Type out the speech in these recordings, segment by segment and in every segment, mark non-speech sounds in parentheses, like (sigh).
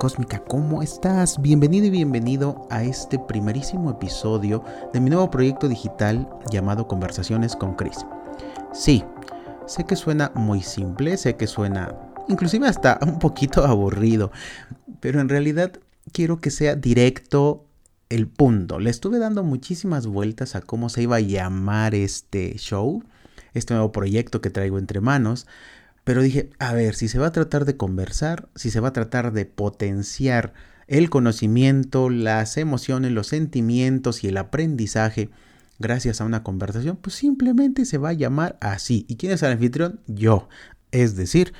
cósmica, ¿cómo estás? Bienvenido y bienvenido a este primerísimo episodio de mi nuevo proyecto digital llamado Conversaciones con Chris. Sí, sé que suena muy simple, sé que suena inclusive hasta un poquito (laughs) aburrido, pero en realidad quiero que sea directo el punto. Le estuve dando muchísimas vueltas a cómo se iba a llamar este show, este nuevo proyecto que traigo entre manos, pero dije, a ver, si se va a tratar de conversar, si se va a tratar de potenciar el conocimiento, las emociones, los sentimientos y el aprendizaje gracias a una conversación, pues simplemente se va a llamar así. ¿Y quién es el anfitrión? Yo, es decir,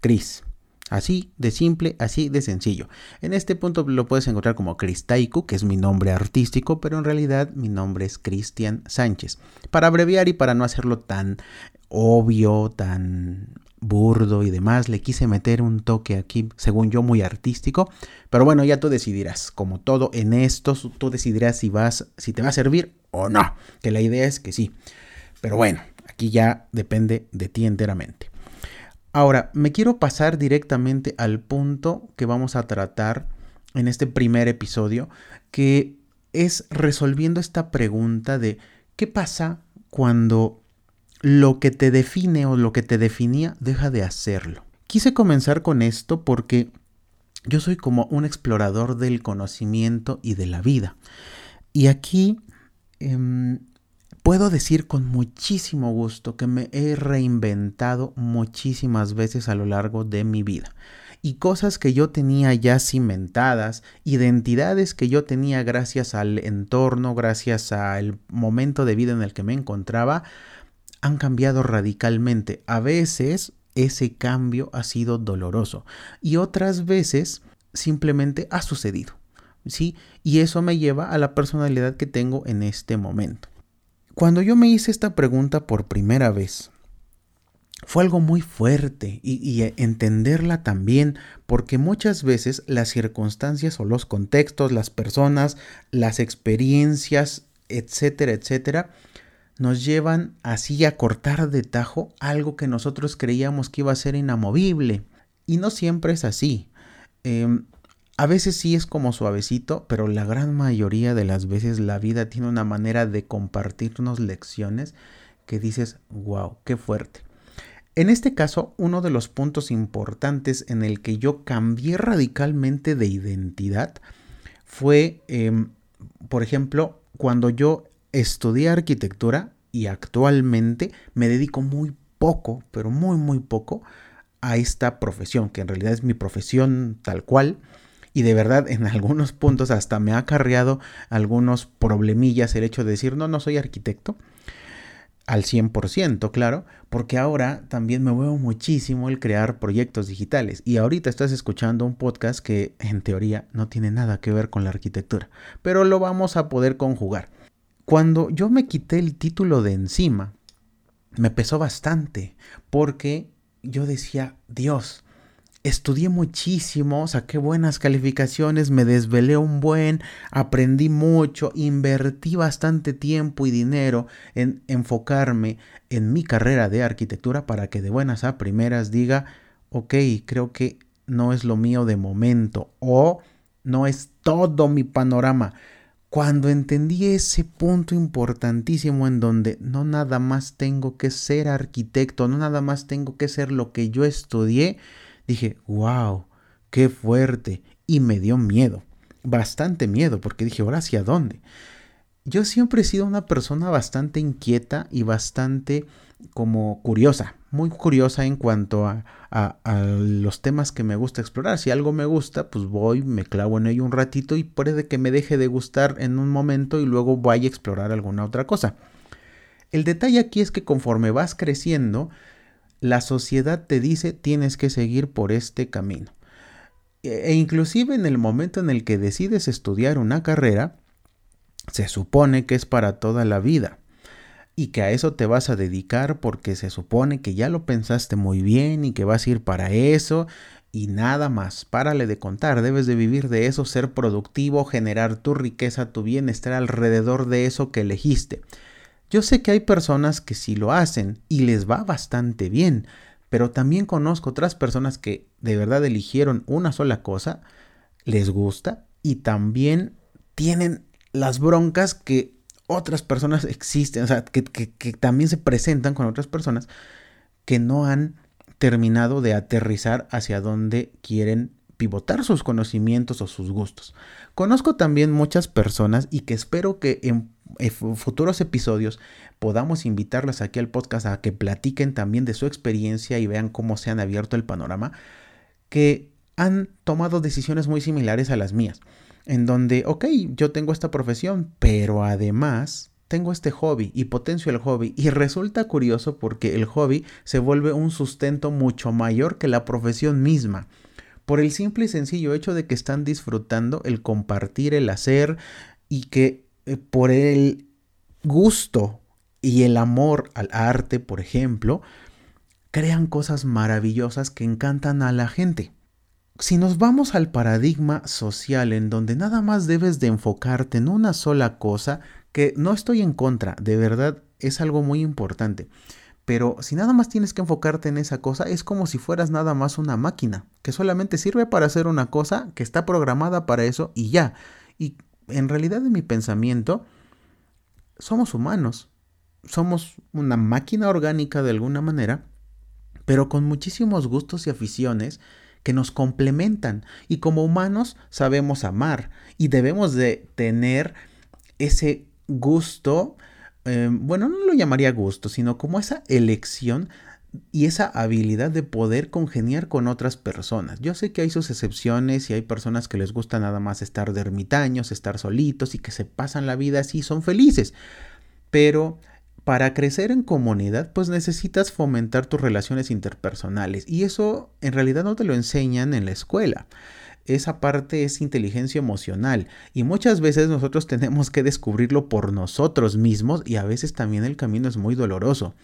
Chris. Así de simple, así de sencillo. En este punto lo puedes encontrar como Taiku, que es mi nombre artístico, pero en realidad mi nombre es Cristian Sánchez. Para abreviar y para no hacerlo tan obvio, tan burdo y demás, le quise meter un toque aquí, según yo, muy artístico. Pero bueno, ya tú decidirás. Como todo en esto, tú decidirás si vas, si te va a servir o no. Que la idea es que sí. Pero bueno, aquí ya depende de ti enteramente. Ahora, me quiero pasar directamente al punto que vamos a tratar en este primer episodio, que es resolviendo esta pregunta de qué pasa cuando lo que te define o lo que te definía deja de hacerlo. Quise comenzar con esto porque yo soy como un explorador del conocimiento y de la vida. Y aquí em, puedo decir con muchísimo gusto que me he reinventado muchísimas veces a lo largo de mi vida. Y cosas que yo tenía ya cimentadas, identidades que yo tenía gracias al entorno, gracias al momento de vida en el que me encontraba, han cambiado radicalmente. A veces ese cambio ha sido doloroso y otras veces simplemente ha sucedido. ¿sí? Y eso me lleva a la personalidad que tengo en este momento. Cuando yo me hice esta pregunta por primera vez, fue algo muy fuerte y, y, entenderla también, porque muchas veces las circunstancias o los contextos, las personas, las experiencias, etcétera, etcétera, nos llevan así a cortar de tajo algo que nosotros creíamos que iba a ser inamovible. Y no siempre es así. Em, a veces sí es como suavecito, pero la gran mayoría de las veces la vida tiene una manera de compartirnos lecciones que dices, wow, qué fuerte. En este caso, uno de los puntos importantes en el que yo cambié radicalmente de identidad fue, em, por ejemplo, cuando yo estudié arquitectura y actualmente me dedico muy poco, pero muy, muy poco a esta profesión, que en realidad es mi profesión tal cual. Y de verdad, en (laughs) algunos puntos hasta me ha acarreado algunos problemillas el hecho de decir, no, no soy arquitecto. Al 100%, claro, porque ahora también me muevo muchísimo el crear proyectos digitales. Y ahorita estás escuchando un podcast que en teoría no tiene nada que ver con la arquitectura, pero lo vamos a poder conjugar. Cuando yo me quité el título de encima, me pesó bastante, porque yo decía, Dios, estudié muchísimo, saqué buenas calificaciones, me desvelé un buen, aprendí mucho, invertí bastante tiempo y dinero en enfocarme en mi carrera de arquitectura para que de buenas a primeras diga, ok, creo que no es lo mío de momento o no es todo mi panorama. Cuando entendí ese punto importantísimo en donde no nada más tengo que ser arquitecto, no nada más tengo que ser lo que yo estudié, dije, wow, qué fuerte. Y me dio miedo, bastante miedo, porque dije, ahora hacia dónde. Yo siempre he sido una persona bastante inquieta y bastante como curiosa, muy curiosa en cuanto a, los temas que me gusta explorar. Si algo me gusta, pues voy, me clavo en ello un ratito y puede que me deje de gustar en un momento y luego vaya a explorar alguna otra cosa. El detalle aquí es que conforme vas creciendo, la sociedad te dice tienes que seguir por este camino. E, e inclusive en el momento en el que decides estudiar una carrera, se supone que es para toda la vida y que a eso te vas a dedicar porque se supone que ya lo pensaste muy bien y que vas a ir para eso y nada más. Párale de contar, debes de vivir de eso, ser productivo, generar tu riqueza, tu bienestar alrededor de eso que elegiste. Yo sé que hay personas que sí lo hacen y les va bastante bien, Pero también conozco otras personas que de verdad eligieron una sola cosa, les gusta y también tienen las broncas que otras personas existen, o sea, que, también se presentan con otras personas que no han terminado de aterrizar hacia donde quieren pivotar sus conocimientos o sus gustos. Conozco también muchas personas y que espero que en, futuros episodios podamos invitarlas aquí al podcast a que platiquen también de su experiencia y vean cómo se han abierto el panorama, que han tomado decisiones muy similares a las mías, en donde, ok, yo tengo esta profesión, pero además tengo este hobby y potencio el hobby y resulta curioso porque el hobby se vuelve un sustento mucho mayor que la profesión misma por el simple y sencillo hecho de que están disfrutando el compartir, el hacer y que eh, por el gusto y el amor al arte, por ejemplo, crean cosas maravillosas que encantan a la gente. Si nos vamos al paradigma social en donde nada más debes de enfocarte en una sola cosa, que no estoy en contra, de verdad es algo muy importante. Pero si nada más tienes que enfocarte en esa cosa, es como si fueras nada más una máquina, que solamente sirve para hacer una cosa, que está programada para eso y ya. Y en realidad en mi pensamiento, somos humanos. Somos una máquina orgánica de alguna manera, pero con muchísimos gustos y aficiones que nos complementan. Y como humanos sabemos amar y debemos de tener ese gusto Em, bueno, no lo llamaría gusto, sino como esa elección y esa habilidad de poder congeniar con otras personas. Yo sé que hay sus excepciones y hay personas que les gusta nada más estar de ermitaños, estar solitos y que se pasan la vida así, son felices. Pero para crecer en comunidad, pues necesitas fomentar tus relaciones interpersonales y eso en realidad no te lo enseñan en la escuela esa parte es inteligencia emocional y muchas veces nosotros (laughs) tenemos que descubrirlo por nosotros mismos y a veces también el camino es muy doloroso.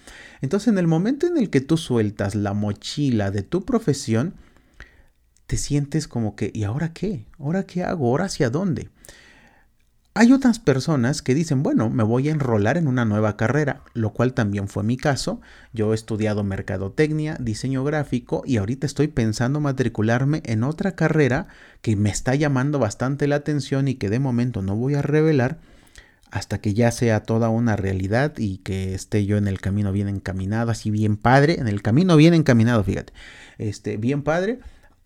Entonces en el momento en el que tú sueltas la mochila de tu profesión, te sientes como que, ¿y ahora qué? ¿Ahora qué hago? ¿Ahora hacia dónde? Hay otras personas que dicen, bueno, me voy a enrolar en una nueva carrera, lo cual también fue mi caso. Yo he estudiado mercadotecnia, diseño gráfico y ahorita estoy pensando matricularme en otra carrera que me está llamando bastante la atención y que de momento no voy a revelar hasta que ya sea toda una realidad y que esté yo en el camino bien encaminado, así bien padre, en el camino bien encaminado, fíjate, este, bien padre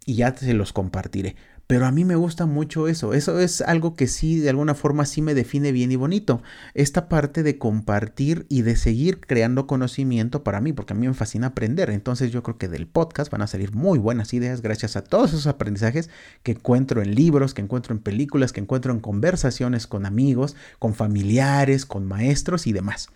y ya se los compartiré. Pero a mí me gusta mucho eso. Eso es algo que sí, de alguna forma, sí me define bien y bonito. Esta parte de compartir y de seguir creando conocimiento para mí, porque a mí me fascina aprender. Entonces yo creo que del podcast van a salir muy buenas ideas gracias a todos esos aprendizajes que encuentro en libros, que encuentro en películas, que encuentro en conversaciones con amigos, con familiares, con maestros y demás.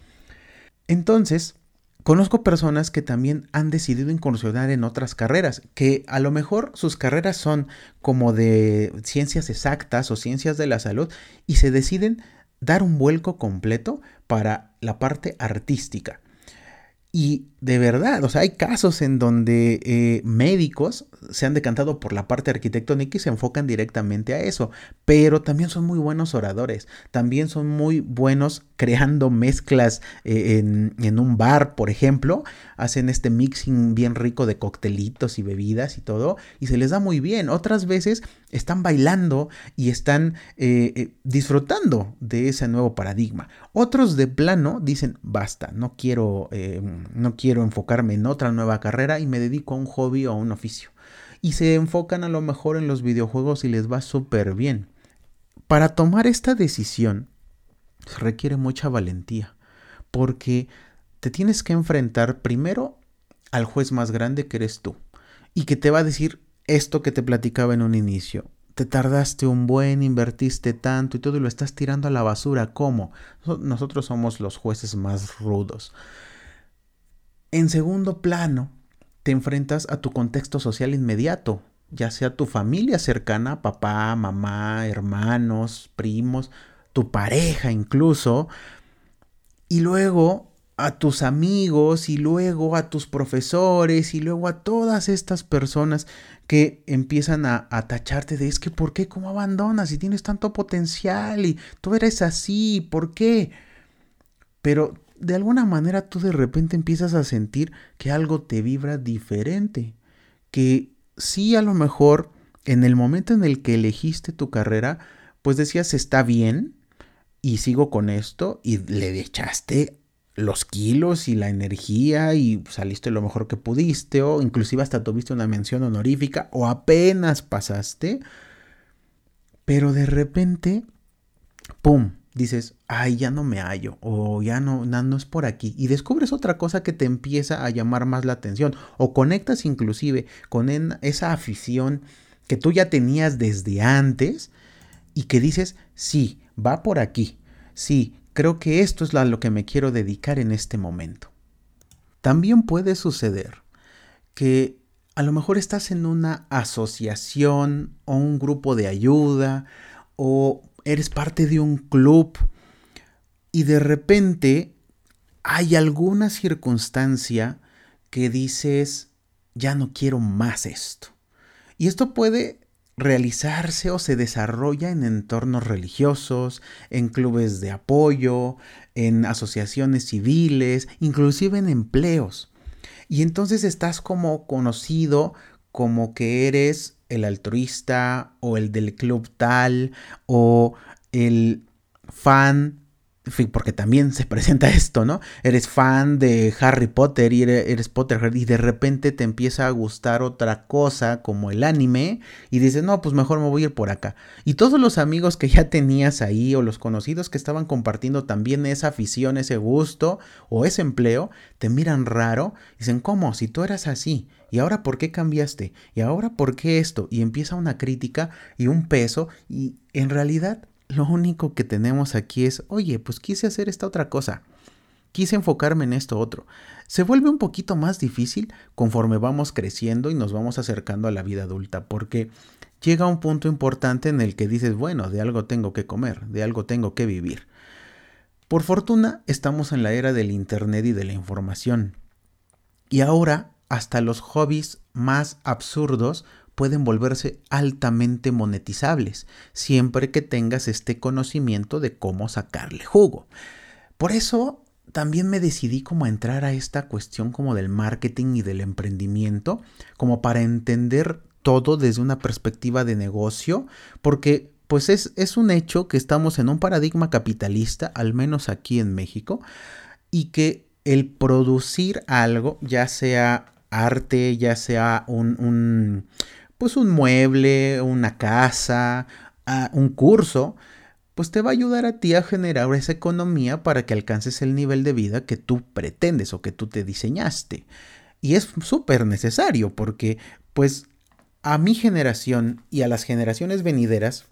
Entonces, Conozco personas que también han decidido incursionar en otras carreras, que a lo mejor sus carreras son como de ciencias exactas o ciencias de la salud y se deciden dar un vuelco completo para la parte artística. Y de verdad, o sea, hay casos en donde eh, médicos se han decantado por la parte arquitectónica y se enfocan directamente a eso, pero también son muy buenos oradores, también son muy buenos creando mezclas eh, en, un bar, por ejemplo, hacen este mixing bien rico de coctelitos y bebidas y todo, y se les da muy bien. Otras veces están bailando y están eh, disfrutando de ese nuevo paradigma. Otros de plano dicen, basta, no quiero, no quiero enfocarme en otra nueva carrera y me dedico a un hobby o a un oficio. Y se enfocan a lo mejor en los videojuegos y les va súper bien. Para tomar esta decisión se requiere mucha valentía, porque te tienes que enfrentar primero al juez más grande que eres tú, y que te va a decir esto que te platicaba en un inicio. Te tardaste un buen, invertiste tanto y todo y lo estás tirando a la basura. ¿Cómo? Nosotros somos los jueces más rudos. En segundo plano, te enfrentas a tu contexto social inmediato, ya sea tu familia cercana, papá, mamá, hermanos, primos, tu pareja incluso, y luego a tus amigos y luego a tus profesores y luego a todas estas personas que empiezan a, tacharte de es que ¿por qué? ¿Cómo abandonas? Si tienes tanto potencial y tú eres así, ¿por qué? Pero de alguna manera tú de repente empiezas a sentir que algo te vibra diferente, que sí a lo mejor en el momento en el que elegiste tu carrera, pues decías está bien y sigo con esto y le echaste los kilos y la energía y saliste lo mejor que pudiste o inclusive hasta tuviste una mención honorífica o apenas pasaste, pero de repente, ¡pum! Dices, ay, ya no me hallo, o ya no, no, es por aquí, y descubres otra cosa que te empieza a llamar más la atención, o conectas inclusive con esa afición que tú ya tenías desde antes y que dices, sí, va por aquí, sí, creo que esto es a lo que me quiero dedicar en este momento. También puede suceder que a lo mejor estás en una asociación o un grupo de ayuda o eres parte de un club y de repente hay alguna circunstancia que dices, ya no quiero más esto. Y esto puede realizarse o se desarrolla en entornos religiosos, en clubes de apoyo, en asociaciones civiles, inclusive en empleos. Y entonces estás como conocido como que eres el altruista o el del club tal o el fan porque también se (laughs) presenta esto, ¿no? Eres fan de Harry Potter y eres, Potterhead y de repente te empieza a gustar otra cosa como el anime y dices, no, pues mejor me voy a ir por acá. Y todos los amigos que ya tenías ahí o los conocidos que estaban compartiendo también esa afición, ese gusto o ese empleo, te miran raro dicen, ¿cómo? Si tú eras así. ¿Y ahora por qué cambiaste? ¿Y ahora por qué esto? Y empieza una crítica y un peso y en realidad lo único que tenemos aquí es, oye, pues quise hacer esta otra cosa. Quise enfocarme en esto otro. Se vuelve un poquito más difícil conforme vamos creciendo y nos vamos acercando a la vida adulta, porque llega un punto importante en el que dices, bueno, de algo tengo que comer, de algo tengo que vivir. Por fortuna, estamos en la era del Internet y de la información. Y ahora, hasta los hobbies más absurdos pueden volverse altamente monetizables, siempre que tengas este conocimiento de cómo sacarle jugo. Por eso también me decidí como a entrar a esta cuestión como del marketing y del emprendimiento, como para entender todo desde una perspectiva de negocio, porque pues es, es un hecho que estamos en un paradigma capitalista, al menos aquí en México, y que el producir algo, ya sea arte, ya sea un, pues un mueble, una casa, ah, un curso, pues te va a ayudar a ti a generar esa economía para que alcances el nivel de vida que tú pretendes o que tú te diseñaste. Y es súper necesario porque pues a mi generación y a las generaciones venideras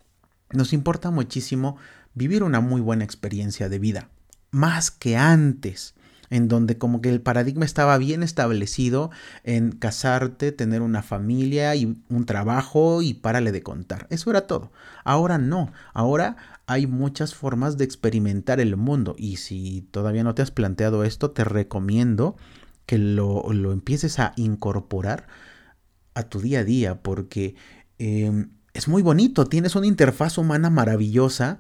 nos importa muchísimo vivir una muy buena experiencia de vida, más que antes en donde como que el paradigma estaba bien establecido en casarte, tener una familia y un trabajo y párale de contar. Eso era todo. Ahora no, ahora hay muchas formas de experimentar el mundo y si todavía no te has planteado esto, te recomiendo que lo, empieces a incorporar a tu día a día porque em, es muy bonito, tienes una interfaz humana maravillosa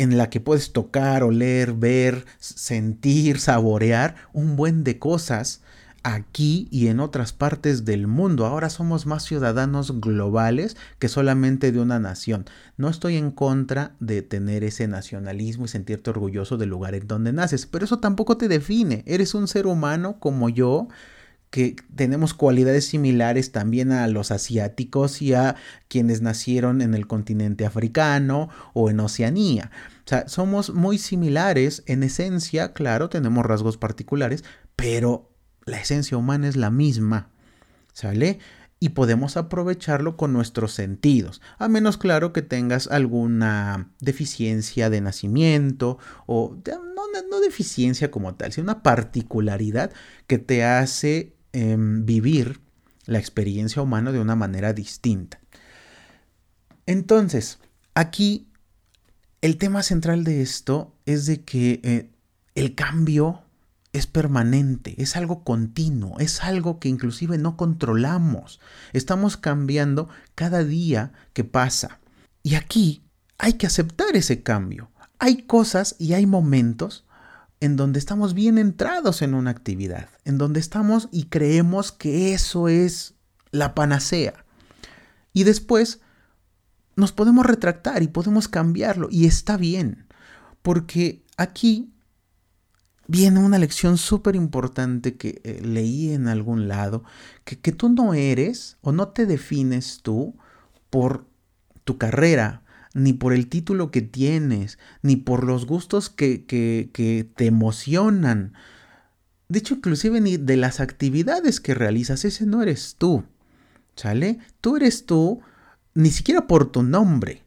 en la que puedes tocar, oler, ver, sentir, saborear un buen de cosas aquí y en otras partes del mundo. Ahora somos más ciudadanos globales que solamente de una nación. No estoy en contra de tener ese nacionalismo y sentirte orgulloso del lugar en donde naces, pero eso tampoco te define. Eres un ser humano como yo que tenemos cualidades similares también a los asiáticos y a quienes nacieron en el continente africano o en Oceanía. O sea, somos muy similares en esencia, claro, tenemos rasgos particulares, pero la esencia humana es la misma. ¿Sale? y podemos aprovecharlo con nuestros sentidos, a menos claro que tengas alguna deficiencia de nacimiento o no, no, deficiencia como tal, sino una particularidad que te hace Em, vivir la experiencia humana de una manera distinta. Entonces, aquí el tema central de esto es de que eh, el cambio es permanente, es algo continuo, es algo que inclusive no controlamos. Estamos cambiando cada día que pasa. Y aquí hay que aceptar ese cambio. Hay cosas y hay momentos en donde estamos bien entrados en una actividad, en donde estamos y creemos que eso es la panacea. Y después nos podemos retractar y podemos cambiarlo y está bien, porque aquí viene una lección súper importante que eh, leí en algún lado, que, que tú no eres o no te defines tú por tu carrera, ni por el título que tienes, ni por los gustos que, que, te emocionan. De hecho, inclusive ni de las actividades que realizas, ese no eres tú. ¿Sale? Tú eres tú, ni siquiera por tu nombre.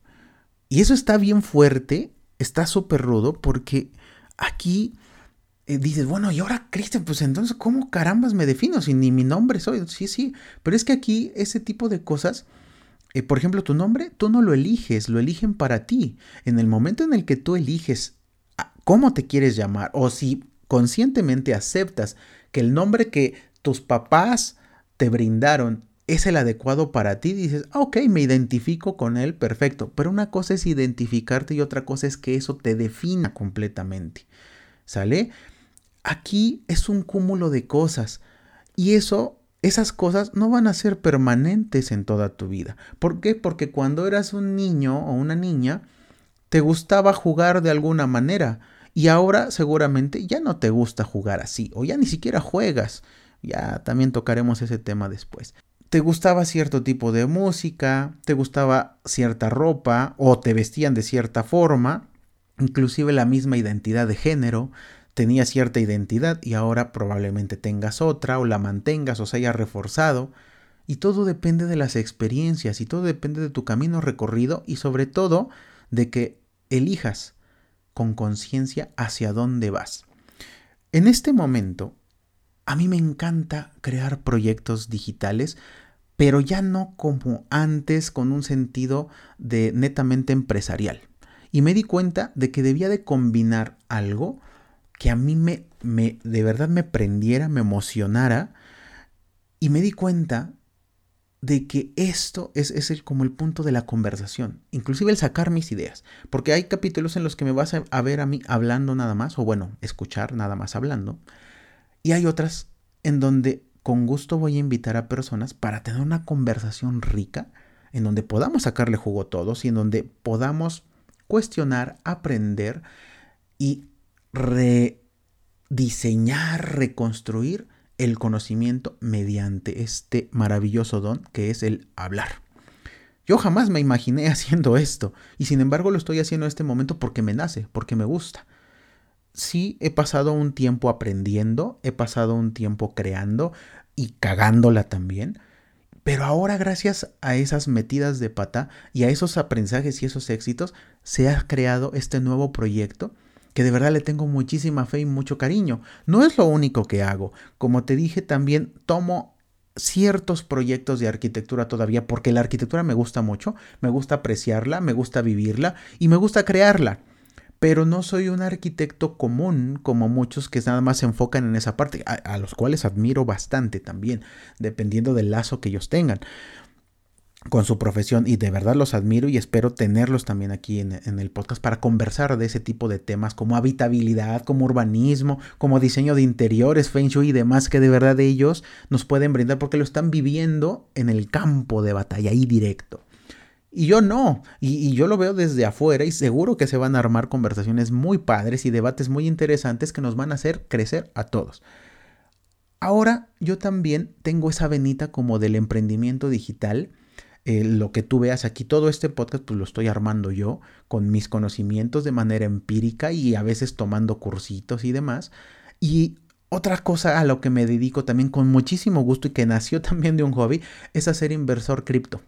Y eso está bien fuerte, está súper rudo, porque aquí eh, dices, bueno, y ahora Cristian, pues entonces, ¿cómo carambas me defino si ni mi nombre soy? Sí, sí, pero es que aquí ese tipo de cosas, por ejemplo, tu nombre, tú no lo eliges, lo eligen para ti. En el momento en el que tú eliges cómo te quieres llamar, o si conscientemente aceptas que el nombre que tus papás te brindaron es el adecuado para ti, dices, ah, ok, me identifico con él, perfecto. Pero una cosa es identificarte y otra cosa es que eso te defina completamente. ¿Sale? Aquí es un cúmulo de cosas y eso, esas cosas no van a ser permanentes en toda tu vida. ¿Por qué? Porque cuando eras un niño o una niña, te gustaba jugar de alguna manera y ahora seguramente ya no te gusta jugar así o ya ni siquiera juegas. Ya también tocaremos ese tema después te gustaba cierto tipo de música, te gustaba cierta ropa o te vestían de cierta forma, inclusive la misma identidad de género, tenía cierta identidad y ahora probablemente tengas otra o la mantengas o se haya reforzado. Y todo depende de las experiencias y todo depende de tu camino recorrido y sobre todo de que elijas con conciencia hacia dónde vas. En este momento, a mí me encanta crear proyectos digitales pero ya no como antes con un sentido de netamente empresarial. Y me di cuenta de que debía de combinar algo que a mí me, me de verdad me prendiera, me emocionara. Y me di cuenta de que esto es, es el, como el punto de la conversación, inclusive el sacar mis ideas, porque hay capítulos en los que me vas a, a ver a mí hablando nada más, o bueno, escuchar nada más hablando, y hay otras en donde con gusto voy a invitar a personas para tener una conversación rica en donde podamos sacarle jugo a todos y en donde podamos cuestionar, aprender y rediseñar, reconstruir el conocimiento mediante este maravilloso don que es el hablar. Yo jamás me imaginé (laughs) haciendo esto y sin embargo lo estoy haciendo en este momento porque me nace, porque me gusta sí he pasado un tiempo aprendiendo, he pasado un tiempo creando y cagándola también. Pero ahora gracias a esas metidas de pata y a esos aprendizajes y esos éxitos, se ha creado este nuevo proyecto que de verdad le tengo muchísima fe y mucho cariño. No es lo único que hago. Como te dije, también tomo ciertos proyectos de arquitectura todavía porque la arquitectura me gusta mucho, me gusta apreciarla, me gusta vivirla y me gusta crearla pero no soy un arquitecto común como muchos que nada más se enfocan en esa parte, a, los cuales admiro bastante también, dependiendo del lazo que ellos tengan con su profesión y de verdad los admiro y espero tenerlos también aquí en, el podcast para conversar de ese tipo de temas como habitabilidad, como urbanismo, como diseño de interiores, feng shui y demás que de verdad ellos nos pueden brindar porque lo están viviendo en el campo de batalla ahí directo. Y yo no, y, yo lo veo desde afuera y seguro que se van a armar conversaciones muy padres y debates muy interesantes que nos van a hacer crecer a todos. Ahora yo también tengo esa venita como del emprendimiento digital. Eh, lo que tú veas aquí, todo este podcast, pues lo estoy armando yo con mis conocimientos de manera empírica y a veces tomando cursitos y demás. Y otra cosa a lo que me dedico también con muchísimo gusto y que nació (laughs) también de un hobby es hacer inversor cripto.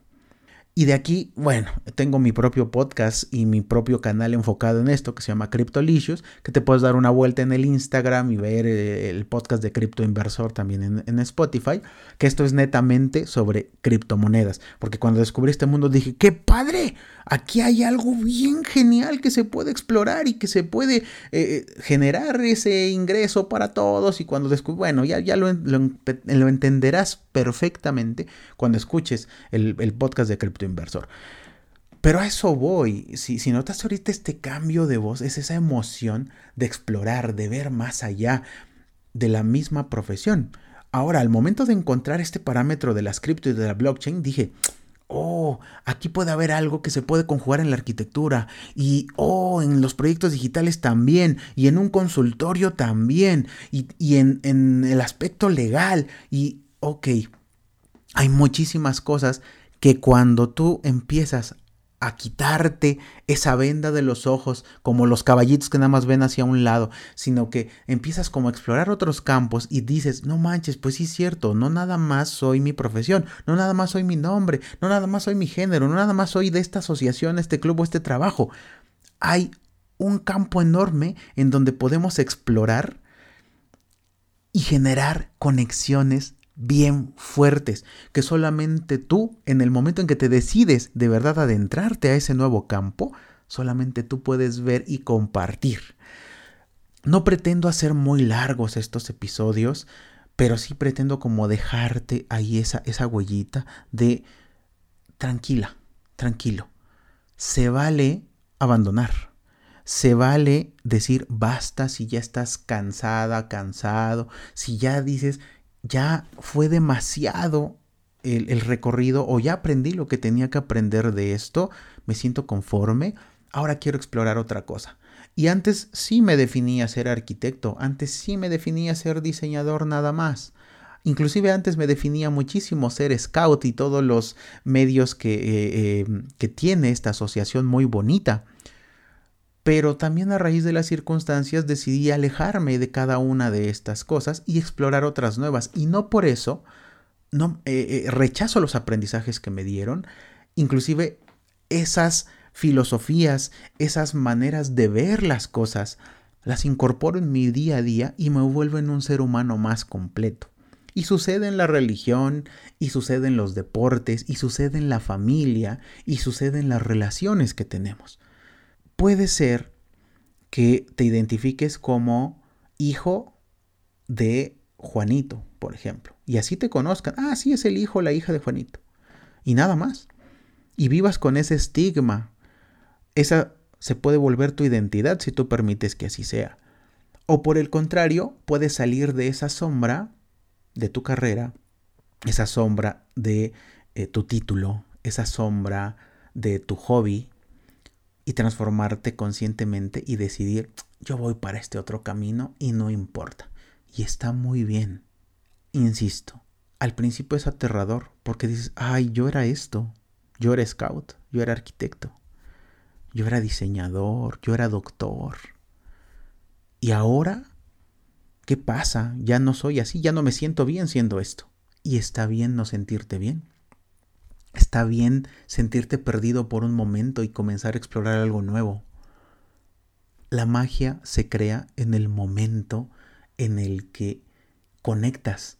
Y de aquí, bueno, tengo mi propio podcast y mi propio canal enfocado en esto que se llama Cryptolicious, que te puedes dar una vuelta en el Instagram y ver eh, el podcast de Crypto Inversor también en, en, Spotify, que esto es netamente sobre criptomonedas. Porque cuando descubrí este mundo dije, ¡qué padre! Aquí hay algo bien genial que se puede explorar y que se puede eh, generar ese ingreso para todos. Y cuando descubrí, bueno, ya, ya lo, lo, entenderás perfectamente cuando escuches el, el podcast de Crypto Inversor. Pero a eso voy. Si, si notas ahorita este cambio de voz, es esa emoción de explorar, de ver más allá de la misma profesión. Ahora, al momento de encontrar este parámetro de las cripto y de la blockchain, dije, oh, aquí puede haber algo que se puede conjugar en la arquitectura. Y, oh, en los proyectos digitales también y en un consultorio también y, y en, en el aspecto legal. Y, ok, hay muchísimas cosas que cuando tú empiezas a quitarte esa venda de los ojos como los caballitos que nada más ven hacia un lado, sino que empiezas como a explorar otros campos y dices, no manches, pues sí es cierto, no nada más soy mi profesión, no nada más soy mi nombre, no nada más soy mi género, no nada más soy de esta asociación, este club o este trabajo. Hay un campo enorme en donde podemos explorar y generar conexiones bien fuertes, que solamente tú, en el momento en que te decides de verdad adentrarte a ese nuevo campo, solamente tú puedes ver y compartir. No pretendo hacer muy largos estos episodios, pero sí pretendo como dejarte ahí esa, esa huellita de tranquila, tranquilo. Se vale abandonar. Se vale decir basta si ya estás cansada, cansado, si ya dices, ya fue demasiado el, recorrido o ya aprendí lo que tenía que aprender de esto, me siento conforme, ahora quiero explorar otra cosa. Y antes sí me definía ser arquitecto, antes sí me definía ser diseñador nada más. Inclusive antes me definía muchísimo ser scout y todos los medios que, eh, eh, que tiene esta asociación muy bonita pero también a raíz de las circunstancias decidí alejarme de cada una de estas cosas y explorar otras nuevas. Y no por eso no eh, eh, rechazo los aprendizajes que me dieron, inclusive esas filosofías, esas maneras de ver las cosas, las incorporo en mi día a día y me vuelvo en un ser humano más completo. Y sucede en la religión, y sucede en los deportes, y sucede en la familia, y sucede en las relaciones que tenemos puede ser que te identifiques como hijo de Juanito, por ejemplo, y así te conozcan. Ah, sí, es el hijo o la hija de Juanito. Y nada más. Y vivas con ese estigma. Esa se puede volver tu identidad si tú permites que así sea. O por el contrario, puedes salir de esa sombra de tu carrera, esa sombra de eh, tu título, esa sombra de tu hobby, y transformarte conscientemente y decidir, yo voy para este otro camino y no importa. Y está muy bien. Insisto, al principio es aterrador porque dices, ay, yo era esto, yo era scout, yo era arquitecto, yo era diseñador, yo era doctor. Y ahora, ¿qué pasa? Ya no soy así, ya no me siento bien siendo esto. Y está bien no sentirte bien. Está bien sentirte perdido por un momento y comenzar a explorar algo nuevo. La magia se crea en el momento en el que conectas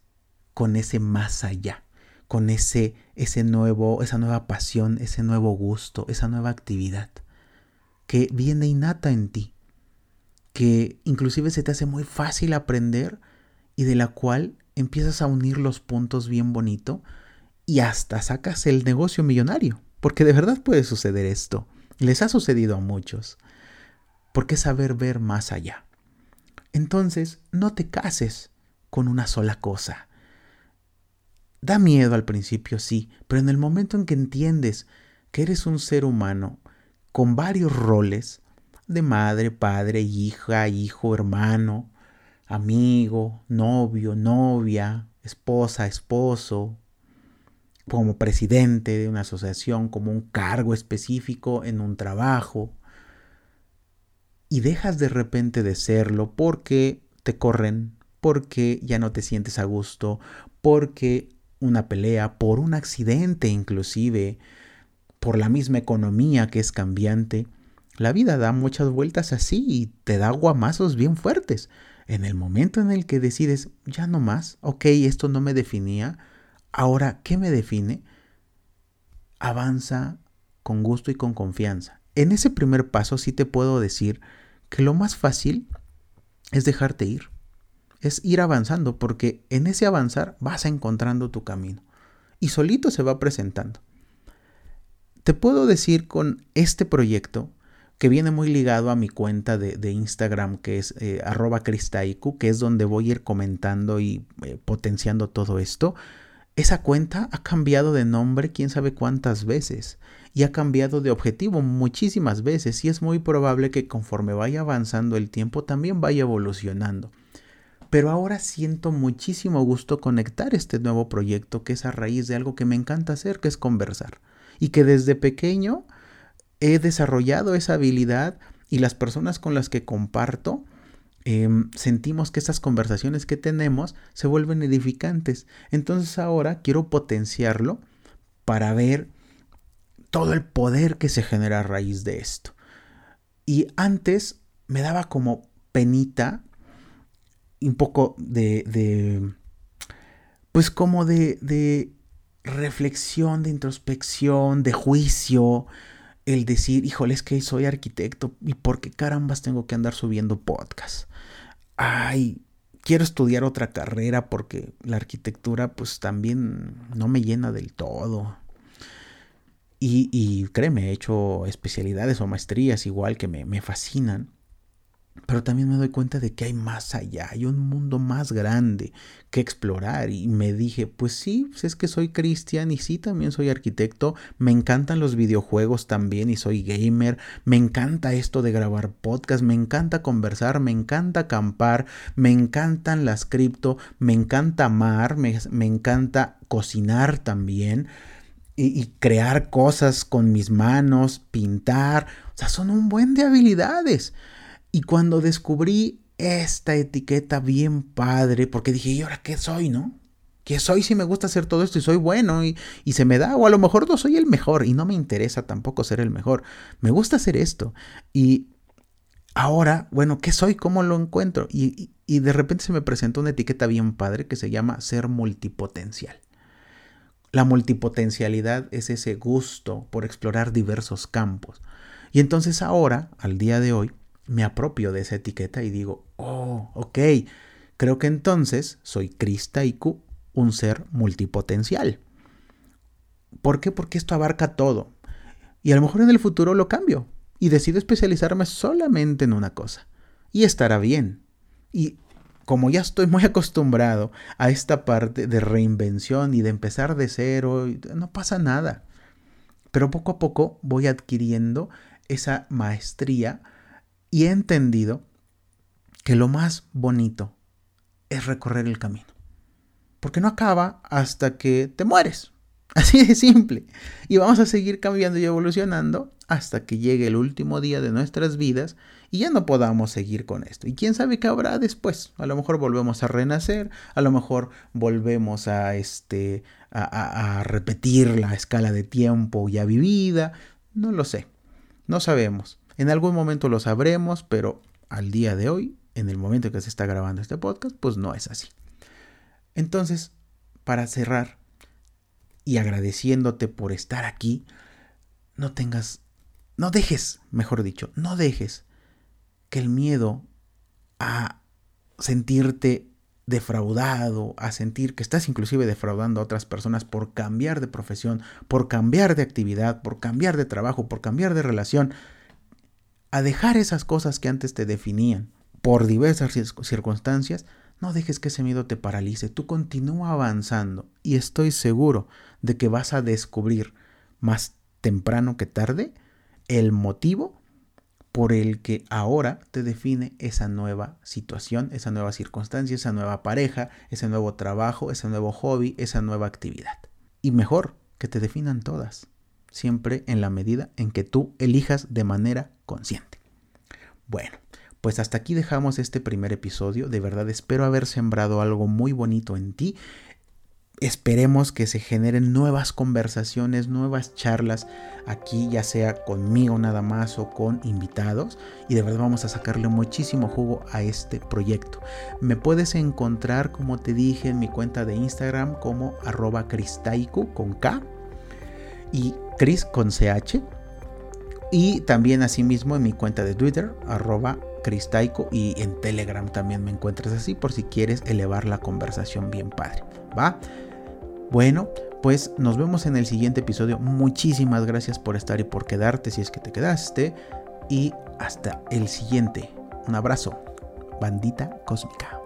con ese más allá, con ese, ese nuevo, esa nueva pasión, ese nuevo gusto, esa nueva actividad que viene innata en ti, que inclusive se te hace muy fácil aprender y de la cual empiezas a unir los puntos bien bonito y hasta sacas el negocio millonario. Porque de verdad puede suceder esto. Les ha sucedido a muchos. ¿Por qué saber ver más allá? Entonces, no te cases con una sola cosa. Da miedo al principio, sí, pero en el momento en que entiendes que eres un ser humano con varios roles, de madre, padre, hija, hijo, hermano, amigo, novio, novia, esposa, esposo, como presidente de una asociación, como un cargo específico en un trabajo, y dejas de repente de serlo porque te corren, porque ya no te sientes a gusto, porque una pelea, por un accidente inclusive, por la misma economía que es cambiante, la vida da muchas vueltas así y te da guamazos bien fuertes. En el momento en el que decides, ya no más, ok, esto no me definía, Ahora, ¿qué me define? Avanza con gusto y con confianza. En ese primer paso sí te puedo decir que lo más fácil es dejarte ir. Es ir avanzando porque en ese avanzar vas encontrando tu camino y solito se va presentando. Te puedo decir con este proyecto que viene muy ligado a mi cuenta de, Instagram, que es eh, arroba cristaiku, que es donde voy a ir comentando y eh, potenciando todo esto. Esa cuenta ha cambiado de nombre quién sabe cuántas veces y ha cambiado de objetivo muchísimas veces y es muy probable que conforme vaya avanzando el tiempo también vaya evolucionando. Pero ahora siento muchísimo gusto conectar este nuevo proyecto que es a raíz de algo que me encanta hacer, que es conversar. Y que desde pequeño he desarrollado esa habilidad y las personas con las que comparto em, sentimos que estas conversaciones que tenemos se vuelven edificantes. Entonces ahora quiero potenciarlo para ver todo el poder que se genera a raíz de esto. Y antes me daba como penita, un poco de, de pues como de, de reflexión, de introspección, de juicio, el decir, híjole, es que soy arquitecto y por qué carambas tengo que andar subiendo podcast. Ay, quiero estudiar otra carrera porque la arquitectura pues también no me llena del todo. Y, y créeme, he hecho especialidades o maestrías igual que me, me fascinan. Pero también me doy cuenta de que hay más allá, hay un mundo más grande que explorar. Y me dije, pues sí, pues es que soy cristian y sí, también soy arquitecto. Me encantan los videojuegos también y soy gamer. Me encanta esto de grabar podcast, me encanta conversar, me encanta acampar, me encantan las cripto, me encanta amar, me, me encanta cocinar también. Y, crear cosas con mis manos, pintar. O sea, son un buen de habilidades. Y cuando descubrí esta etiqueta bien padre, porque dije, ¿y ahora qué soy, no? ¿Qué soy si me gusta hacer todo esto y soy bueno y, y, se me da? O a lo mejor no soy el mejor y no me interesa tampoco ser el mejor. Me gusta hacer esto. Y ahora, bueno, ¿qué soy? ¿Cómo lo encuentro? Y, y de repente se me presentó una etiqueta bien padre que se llama ser multipotencial. La multipotencialidad es ese gusto por explorar diversos campos. Y entonces ahora, al día de hoy, me apropio de esa etiqueta y digo, oh, ok, creo que entonces soy Krista Iku, un ser multipotencial. ¿Por qué? Porque esto abarca todo. Y a lo mejor en el futuro lo cambio y decido especializarme solamente en una cosa. Y estará bien. Y como ya estoy muy (laughs) acostumbrado a esta parte de reinvención y de empezar de cero, no pasa nada. Pero poco a poco voy adquiriendo esa maestría y he entendido que lo más bonito es recorrer el camino. Porque no acaba hasta que te mueres. (laughs) Así de simple. Y vamos a seguir cambiando y evolucionando hasta que llegue el último día de nuestras vidas y ya no podamos seguir con esto. Y quién sabe qué habrá después. A lo mejor volvemos a renacer, a lo mejor volvemos a, este, a, a repetir la escala de tiempo ya vivida. No lo sé. No sabemos. En algún momento lo sabremos, pero al día de hoy, en el momento en que se está grabando este podcast, pues no es así. Entonces, para cerrar y agradeciéndote por estar aquí, no tengas, no dejes, mejor dicho, no dejes que el miedo a sentirte defraudado, a sentir que estás inclusive defraudando a otras personas por cambiar de profesión, por cambiar de actividad, por cambiar de trabajo, por cambiar de relación, a dejar esas cosas que antes te definían por diversas circunstancias, no dejes que ese miedo te paralice. Tú continúa avanzando y estoy seguro de que vas a descubrir más temprano que tarde el motivo por el que ahora te define esa nueva situación, esa nueva circunstancia, esa nueva pareja, ese nuevo trabajo, ese nuevo hobby, esa nueva actividad. Y mejor, que te definan todas siempre en la medida en que tú elijas de manera consciente. Bueno, pues hasta aquí dejamos este primer episodio. De verdad espero haber sembrado algo muy bonito en ti. Esperemos que se generen nuevas conversaciones, nuevas charlas aquí, ya sea conmigo nada más o con invitados. Y de verdad vamos a sacarle muchísimo jugo a este proyecto. Me puedes encontrar, como te dije, en mi cuenta de Instagram como arroba cristaiku con K y Chris con CH. Y también asimismo en mi cuenta de Twitter, arroba Cristaico, y en Telegram también me encuentras así por si quieres elevar la conversación bien padre. ¿Va? Bueno, pues nos vemos en el siguiente episodio. Muchísimas gracias por estar y por quedarte si es que te quedaste. Y hasta el siguiente. Un abrazo. Bandita cósmica.